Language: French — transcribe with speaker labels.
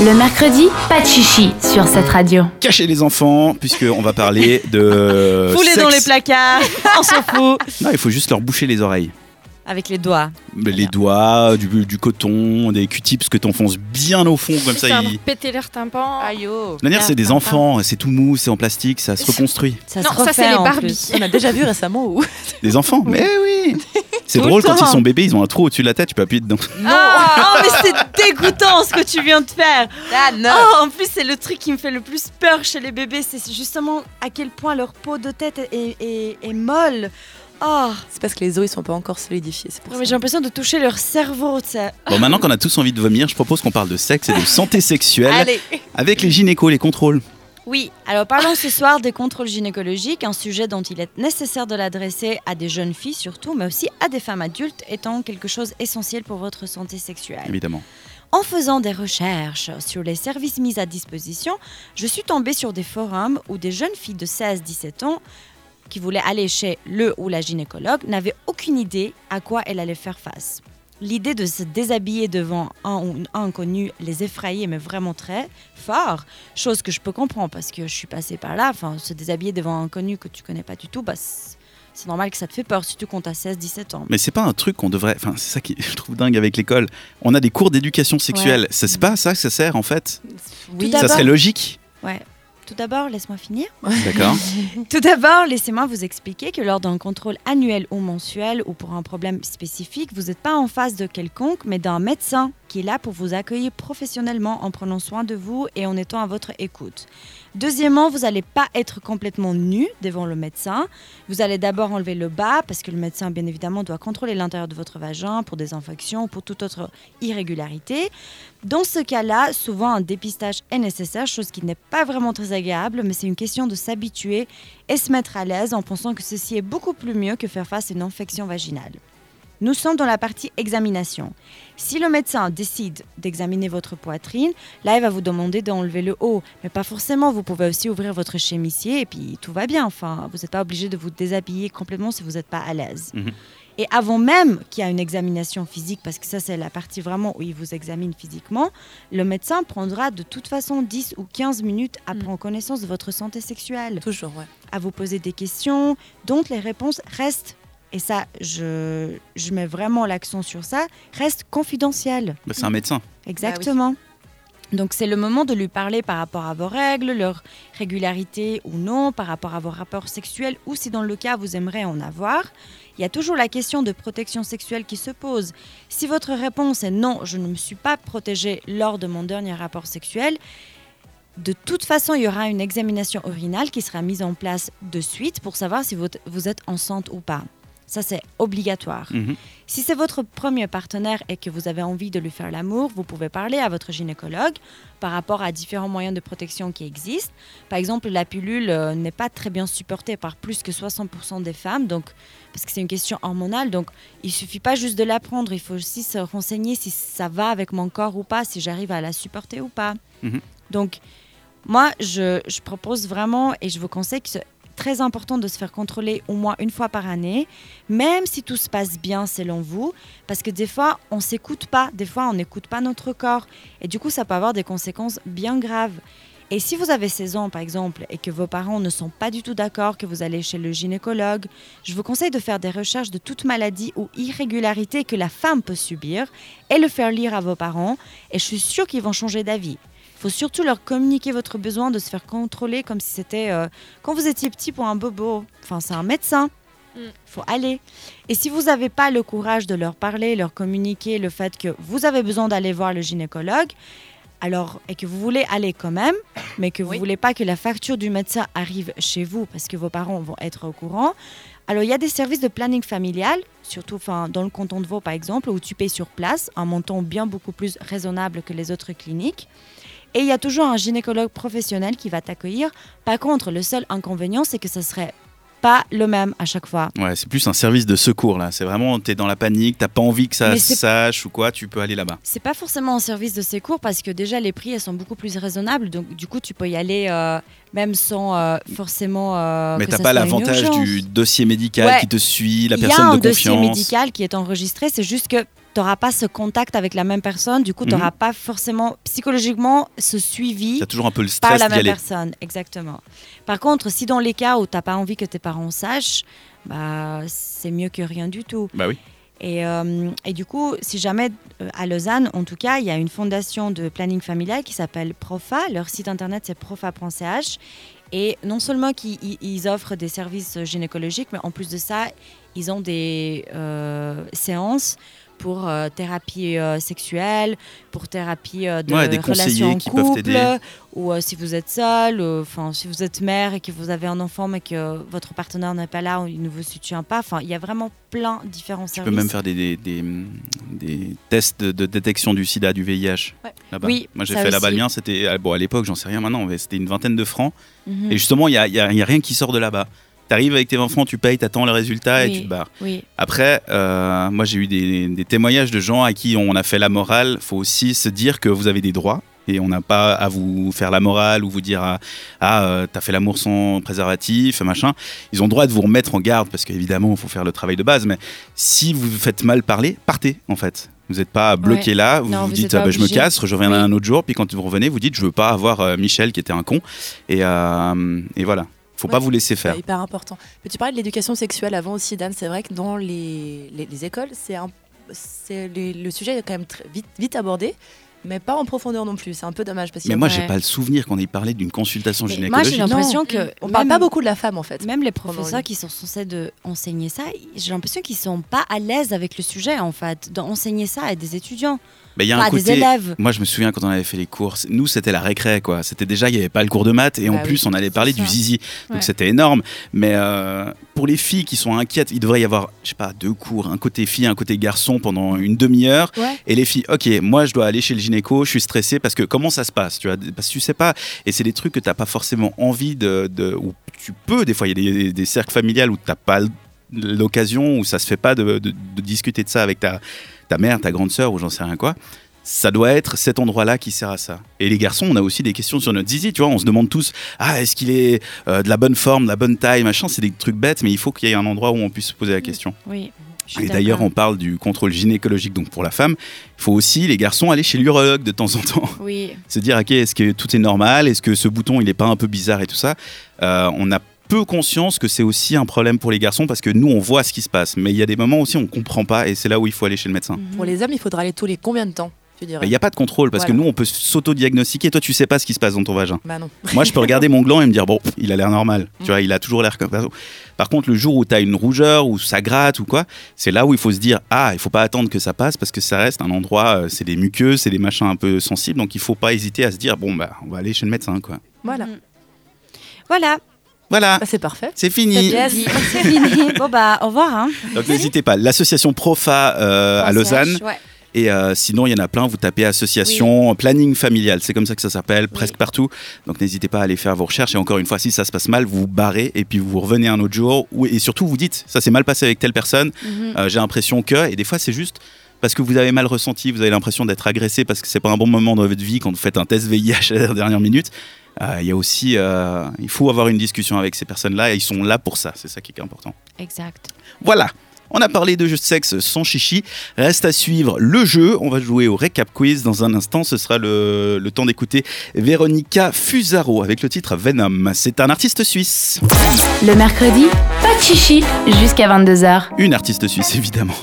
Speaker 1: Le mercredi, pas de chichi sur cette radio.
Speaker 2: Cachez les enfants, puisqu'on va parler de.
Speaker 3: Foulez
Speaker 2: sexe.
Speaker 3: dans les placards, on s'en fout.
Speaker 2: Non, il faut juste leur boucher les oreilles.
Speaker 3: Avec les doigts.
Speaker 2: Les
Speaker 3: bien.
Speaker 2: doigts, du, du coton, des Q-tips que t'enfonces bien au fond, comme ça. Ils... De
Speaker 4: péter leur tympan.
Speaker 3: Aïe oh.
Speaker 2: toute manière, c'est des enfants, c'est tout mou, c'est en plastique, ça se reconstruit.
Speaker 3: Ça
Speaker 4: Non,
Speaker 3: se
Speaker 4: ça, c'est les
Speaker 3: en
Speaker 4: Barbie.
Speaker 3: plus.
Speaker 5: On a déjà vu récemment où
Speaker 2: Des enfants Mais oui C'est drôle
Speaker 3: le
Speaker 2: quand ils sont bébés, ils ont un trou au-dessus de la tête, tu peux appuyer dedans.
Speaker 3: Ah, oh, mais c'est dégoûtant ce que tu viens de faire.
Speaker 5: Ah non
Speaker 3: Oh, en plus, c'est le truc qui me fait le plus peur chez les bébés. C'est justement à quel point leur peau de tête est, est- est molle. Oh,
Speaker 5: C'est parce que les os ils sont pas encore solidifiés, c'est pour
Speaker 3: mais j'ai l'impression de toucher leur cerveau. tu sais.
Speaker 2: Bon, maintenant qu'on a tous envie de vomir, je propose qu'on parle de sexe et de santé sexuelle
Speaker 3: Allez.
Speaker 2: avec les gynécos, les contrôles.
Speaker 3: Oui, alors parlons ce soir des contrôles gynécologiques, un sujet dont il est nécessaire de l'adresser à des jeunes filles surtout, mais aussi à des femmes adultes, étant quelque chose essentiel pour votre santé sexuelle.
Speaker 2: Évidemment.
Speaker 3: En faisant des recherches sur les services mis à disposition, je suis tombée sur des forums où des jeunes filles de 16-17 ans qui voulaient aller chez le ou la gynécologue n'avaient aucune idée à quoi elles allaient faire face. L'idée de se déshabiller devant un ou une inconnue les effrayait, mais vraiment très fort. Chose que je peux comprendre parce que je suis passée par là. Enfin, se déshabiller devant un inconnu que tu connais pas du tout, bah, c'est normal que ça te fait peur, surtout quand tu as 16-17 ans.
Speaker 2: Mais c'est pas un truc qu'on devrait. Enfin, c'est ça qui je trouve dingue avec l'école. On a des cours d'éducation sexuelle. Ça, C'est pas à ça que ça sert en fait?
Speaker 5: Oui,
Speaker 2: Ça serait logique?
Speaker 3: Ouais. Tout d'abord, laisse-moi finir.
Speaker 2: D'accord
Speaker 3: Tout d'abord, laissez-moi vous expliquer que lors d'un contrôle annuel ou mensuel ou pour un problème spécifique, vous n'êtes pas en face de quelconque, mais d'un médecin qui est là pour vous accueillir professionnellement en prenant soin de vous et en étant à votre écoute. Deuxièmement, vous n'allez pas être complètement nu devant le médecin. Vous allez d'abord enlever le bas parce que le médecin, bien évidemment, doit contrôler l'intérieur de votre vagin pour des infections ou pour toute autre irrégularité. Dans ce cas-là, souvent un dépistage est nécessaire, chose qui n'est pas vraiment très agréable, mais c'est une question de s'habituer et se mettre à l'aise en pensant que ceci est beaucoup plus mieux que faire face à une infection vaginale. Nous sommes dans la partie examination. Si le médecin décide d'examiner votre poitrine, là, il va vous demander d'enlever le haut. Mais pas forcément, vous pouvez aussi ouvrir votre chemisier et puis tout va bien. Enfin, vous n'êtes pas obligé de vous déshabiller complètement si vous n'êtes pas à l'aise.
Speaker 2: Mhm.
Speaker 3: Et avant même qu'il y ait une examination physique, parce que ça c'est la partie vraiment où il vous examine physiquement, le médecin prendra de toute façon 10 ou 15 minutes à
Speaker 5: Mm.
Speaker 3: prendre connaissance de votre santé sexuelle,
Speaker 5: Toujours, ouais.
Speaker 3: à vous poser des questions dont les réponses restent, et ça je, je mets vraiment l'accent sur ça, restent confidentielles.
Speaker 2: Bah, C'est un médecin.
Speaker 3: Exactement. Donc c'est le moment de lui parler par rapport à vos règles, leur régularité ou non, par rapport à vos rapports sexuels ou si dans le cas vous aimeriez en avoir. Il y a toujours la question de protection sexuelle qui se pose. Si votre réponse est non, je ne me suis pas protégée lors de mon dernier rapport sexuel, de toute façon, il y aura une examination urinale qui sera mise en place de suite pour savoir si vous, vous êtes enceinte ou pas. Ça, c'est obligatoire.
Speaker 2: Mhm.
Speaker 3: Si c'est votre premier partenaire et que vous avez envie de lui faire l'amour, vous pouvez parler à votre gynécologue par rapport à différents moyens de protection qui existent. Par exemple, la pilule euh, n'est pas très bien supportée par plus que 60% des femmes, donc, parce que c'est une question hormonale. Donc, il suffit pas juste de la prendre, il faut aussi se renseigner si ça va avec mon corps ou pas, si j'arrive à la supporter ou pas.
Speaker 2: Mhm.
Speaker 3: Donc, moi, je, je propose vraiment et je vous conseille que très important de se faire contrôler au moins une fois par année, même si tout se passe bien selon vous, parce que des fois, on s'écoute pas, des fois, on n'écoute pas notre corps, et du coup, ça peut avoir des conséquences bien graves. Et si vous avez 16 ans, par exemple, et que vos parents ne sont pas du tout d'accord que vous allez chez le gynécologue, je vous conseille de faire des recherches de toute maladie ou irrégularité que la femme peut subir et le faire lire à vos parents, et je suis sûre qu'ils vont changer d'avis. Il faut surtout leur communiquer votre besoin de se faire contrôler comme si c'était euh, quand vous étiez petit pour un bobo. Enfin, c'est un médecin.
Speaker 4: Mm.
Speaker 3: Il faut aller. Et si vous n'avez pas le courage de leur parler, leur communiquer le fait que vous avez besoin d'aller voir le gynécologue, alors, et que vous voulez aller quand même, mais que vous
Speaker 5: Oui.
Speaker 3: voulez pas que la facture du médecin arrive chez vous parce que vos parents vont être au courant, alors il y a des services de planning familial, surtout dans le canton de Vaud par exemple, où tu payes sur place un montant bien beaucoup plus raisonnable que les autres cliniques. Et il y a toujours un gynécologue professionnel qui va t'accueillir. Par contre, le seul inconvénient, c'est que ce serait pas le même à chaque fois.
Speaker 2: Ouais, c'est plus un service de secours là. C'est vraiment, t'es dans la panique, t'as pas envie que ça sache ou quoi, tu peux aller là-bas.
Speaker 3: C'est pas forcément un service de secours parce que déjà les prix elles sont beaucoup plus raisonnables. Donc du coup, tu peux y aller euh, même sans euh, forcément. euh,
Speaker 2: Mais t'as
Speaker 3: ça
Speaker 2: pas l'avantage du dossier médical
Speaker 3: Ouais.
Speaker 2: qui te suit, la
Speaker 3: Il y a
Speaker 2: personne
Speaker 3: un
Speaker 2: de
Speaker 3: dossier
Speaker 2: confiance.
Speaker 3: médical qui est enregistré, c'est juste que n'auras pas ce contact avec la même personne. Du coup, tu n'auras
Speaker 2: Mhm.
Speaker 3: pas forcément psychologiquement ce suivi
Speaker 2: toujours un peu le
Speaker 3: par
Speaker 2: stress
Speaker 3: la
Speaker 2: d'y
Speaker 3: même
Speaker 2: aller.
Speaker 3: personne. Exactement. Par contre, si dans les cas où tu n'as pas envie que tes parents sachent, bah, c'est mieux que rien du tout.
Speaker 2: Bah oui.
Speaker 3: Et, euh, et du coup, si jamais euh, à Lausanne, en tout cas, il y a une fondation de planning familial qui s'appelle Profa. Leur site internet, c'est profa.ch. Et non seulement qu'ils ils- ils offrent des services gynécologiques, mais en plus de ça, ils ont des euh, séances pour euh, thérapie euh, sexuelle, pour thérapie euh, de
Speaker 2: Ouais, des
Speaker 3: relations en
Speaker 2: qui
Speaker 3: couple, ou si vous êtes seul, enfin si vous êtes mère et que vous avez un enfant mais que votre partenaire n'est pas là ou il ne vous soutient pas, enfin il y a vraiment plein de différents
Speaker 2: Tu
Speaker 3: services.
Speaker 2: peux même faire des, des, des, des tests de, de détection du sida, du VIH.
Speaker 5: Ouais.
Speaker 2: Là-bas.
Speaker 3: Oui,
Speaker 2: Moi j'ai fait là-bas le mien, c'était ah, bon, à l'époque, j'en sais rien maintenant, mais c'était une vingtaine de francs.
Speaker 3: Mhm.
Speaker 2: Et justement, il n'y a, il y a- il y a rien qui sort de là-bas. Tu arrives avec tes enfants, tu payes, tu attends le résultat et tu te barres.
Speaker 3: Oui,
Speaker 2: Après, euh, moi j'ai eu des, des témoignages de gens à qui on a fait la morale. faut aussi se dire que vous avez des droits. Et on n'a pas à vous faire la morale ou vous dire ah, ah euh, t'as fait l'amour sans préservatif machin. Ils ont le droit de vous remettre en garde parce qu'évidemment il faut faire le travail de base. Mais si vous vous faites mal parler, partez en fait. Vous n'êtes pas bloqué là. Vous
Speaker 3: Non,
Speaker 2: vous
Speaker 3: vous
Speaker 2: dites ah, bah, je me casse, je reviendrai
Speaker 3: Oui.
Speaker 2: un autre jour. Puis quand vous revenez, vous dites je veux pas avoir euh, Michel qui était un con. Et, euh, et voilà. Faut
Speaker 5: Ouais,
Speaker 2: pas vous laisser faire.
Speaker 5: C'est hyper important. Mais tu parlais de l'éducation sexuelle avant aussi, Dan. C'est vrai que dans les, les, les écoles, c'est un, c'est le sujet est quand même très vite, vite abordé, mais pas en profondeur non plus. C'est un peu dommage parce y
Speaker 2: Mais
Speaker 5: a-
Speaker 2: moi j'ai pas le souvenir qu'on ait parlé d'une consultation
Speaker 3: Mais moi,
Speaker 2: gynécologique.
Speaker 3: j'ai l'impression que
Speaker 5: on parle pas beaucoup de la femme en fait.
Speaker 3: même les professeurs qui sont censés de enseigner ça, j'ai l'impression qu'ils sont pas à l'aise avec le sujet en fait, d'enseigner ça à des étudiants,
Speaker 2: Mais y a un
Speaker 3: des
Speaker 2: côté.
Speaker 3: élèves.
Speaker 2: Moi, je me souviens quand on avait fait les cours, nous, c'était la récré, quoi. C'était déjà, il n'y avait pas le cours de maths, et en
Speaker 5: Bah oui,
Speaker 2: plus, on allait parler du zizi. Donc,
Speaker 3: Ouais.
Speaker 2: c'était énorme. Mais euh, pour les filles qui sont inquiètes, il devrait y avoir, je sais pas, deux cours, un côté fille, un côté garçon pendant une demi-heure.
Speaker 3: Ouais.
Speaker 2: Et les filles, ok, moi, je dois aller chez le gynéco, je suis stressé parce que comment ça se passe, tu vois? Parce que tu sais pas, et c'est des trucs que tu n'as pas forcément envie de, de- ou tu peux, des fois, il y a des, des cercles familiales où tu n'as pas l'occasion, où ça se fait pas de, de- de discuter de ça avec ta, ta mère, ta grande sœur, ou j'en sais rien quoi. Ça doit être cet endroit-là qui sert à ça. Et les garçons, on a aussi des questions sur notre zizi, tu vois. On se demande tous, ah, est-ce qu'il est euh, de la bonne forme, de la bonne taille, machin. C'est des trucs bêtes, mais il faut qu'il y ait un endroit où on puisse se poser la question.
Speaker 3: Oui.
Speaker 2: Et d'ailleurs, on parle du contrôle gynécologique, donc pour la femme. Il faut aussi, les garçons, aller chez l'urologue de temps en temps.
Speaker 3: Oui,
Speaker 2: Se dire, ok, est-ce que tout est normal Est-ce que ce bouton, il n'est pas un peu bizarre et tout ça Euh, On a peu conscience que c'est aussi un problème pour les garçons parce que nous, on voit ce qui se passe. Mais il y a des moments aussi, on ne comprend pas et c'est là où il faut aller chez le médecin.
Speaker 5: Pour les hommes, il faudra aller tous les combien de temps?
Speaker 2: Il n'y a pas de contrôle parce
Speaker 5: Voilà.
Speaker 2: que nous, on peut s'auto-diagnostiquer. Toi, tu sais pas ce qui se passe dans ton vagin.
Speaker 5: Bah non.
Speaker 2: Moi, je peux regarder mon gland et me dire, bon, il a l'air normal. Tu
Speaker 5: Mm.
Speaker 2: vois, il a toujours l'air comme ça. Par contre, le jour où tu as une rougeur, ou ça gratte ou quoi, c'est là où il faut se dire, ah, il faut pas attendre que ça passe parce que ça reste un endroit, euh, c'est des muqueuses, c'est des machins un peu sensibles. Donc, il faut pas hésiter à se dire, bon, bah, on va aller chez le médecin, quoi.
Speaker 5: Voilà.
Speaker 3: Mhm. Voilà,
Speaker 2: Voilà,
Speaker 5: Bah, c'est parfait.
Speaker 2: c'est fini.
Speaker 3: c'est fini. Bon bah, au revoir. Hein.
Speaker 2: Donc, n'hésitez pas. L'association Profa euh, à Lausanne.
Speaker 3: Ouais.
Speaker 2: Et euh, sinon, il y en a plein. Vous tapez association, planning familial. C'est comme ça que ça s'appelle, presque partout. Donc n'hésitez pas à aller faire vos recherches. Et encore une fois, si ça se passe mal, vous vous barrez et puis vous revenez un autre jour. Ou- Et surtout, vous dites, ça s'est mal passé avec telle personne.
Speaker 3: Mhm.
Speaker 2: Euh, J'ai l'impression que. Et des fois, c'est juste parce que vous avez mal ressenti. Vous avez l'impression d'être agressé parce que c'est pas un bon moment dans votre vie quand vous faites un test VIH à la dernière minute. Euh, Il y a aussi, euh, il faut avoir une discussion avec ces personnes-là et ils sont là pour ça. C'est ça qui est important.
Speaker 3: Exact.
Speaker 2: Voilà. On a parlé de jeux de sexe sans chichi. Reste à suivre le jeu. On va jouer au récap quiz dans un instant. Ce sera le, le temps d'écouter Véronica Fusaro avec le titre Venom. C'est un artiste suisse.
Speaker 1: Le mercredi, pas de chichi jusqu'à 22h.
Speaker 2: Une artiste suisse, évidemment.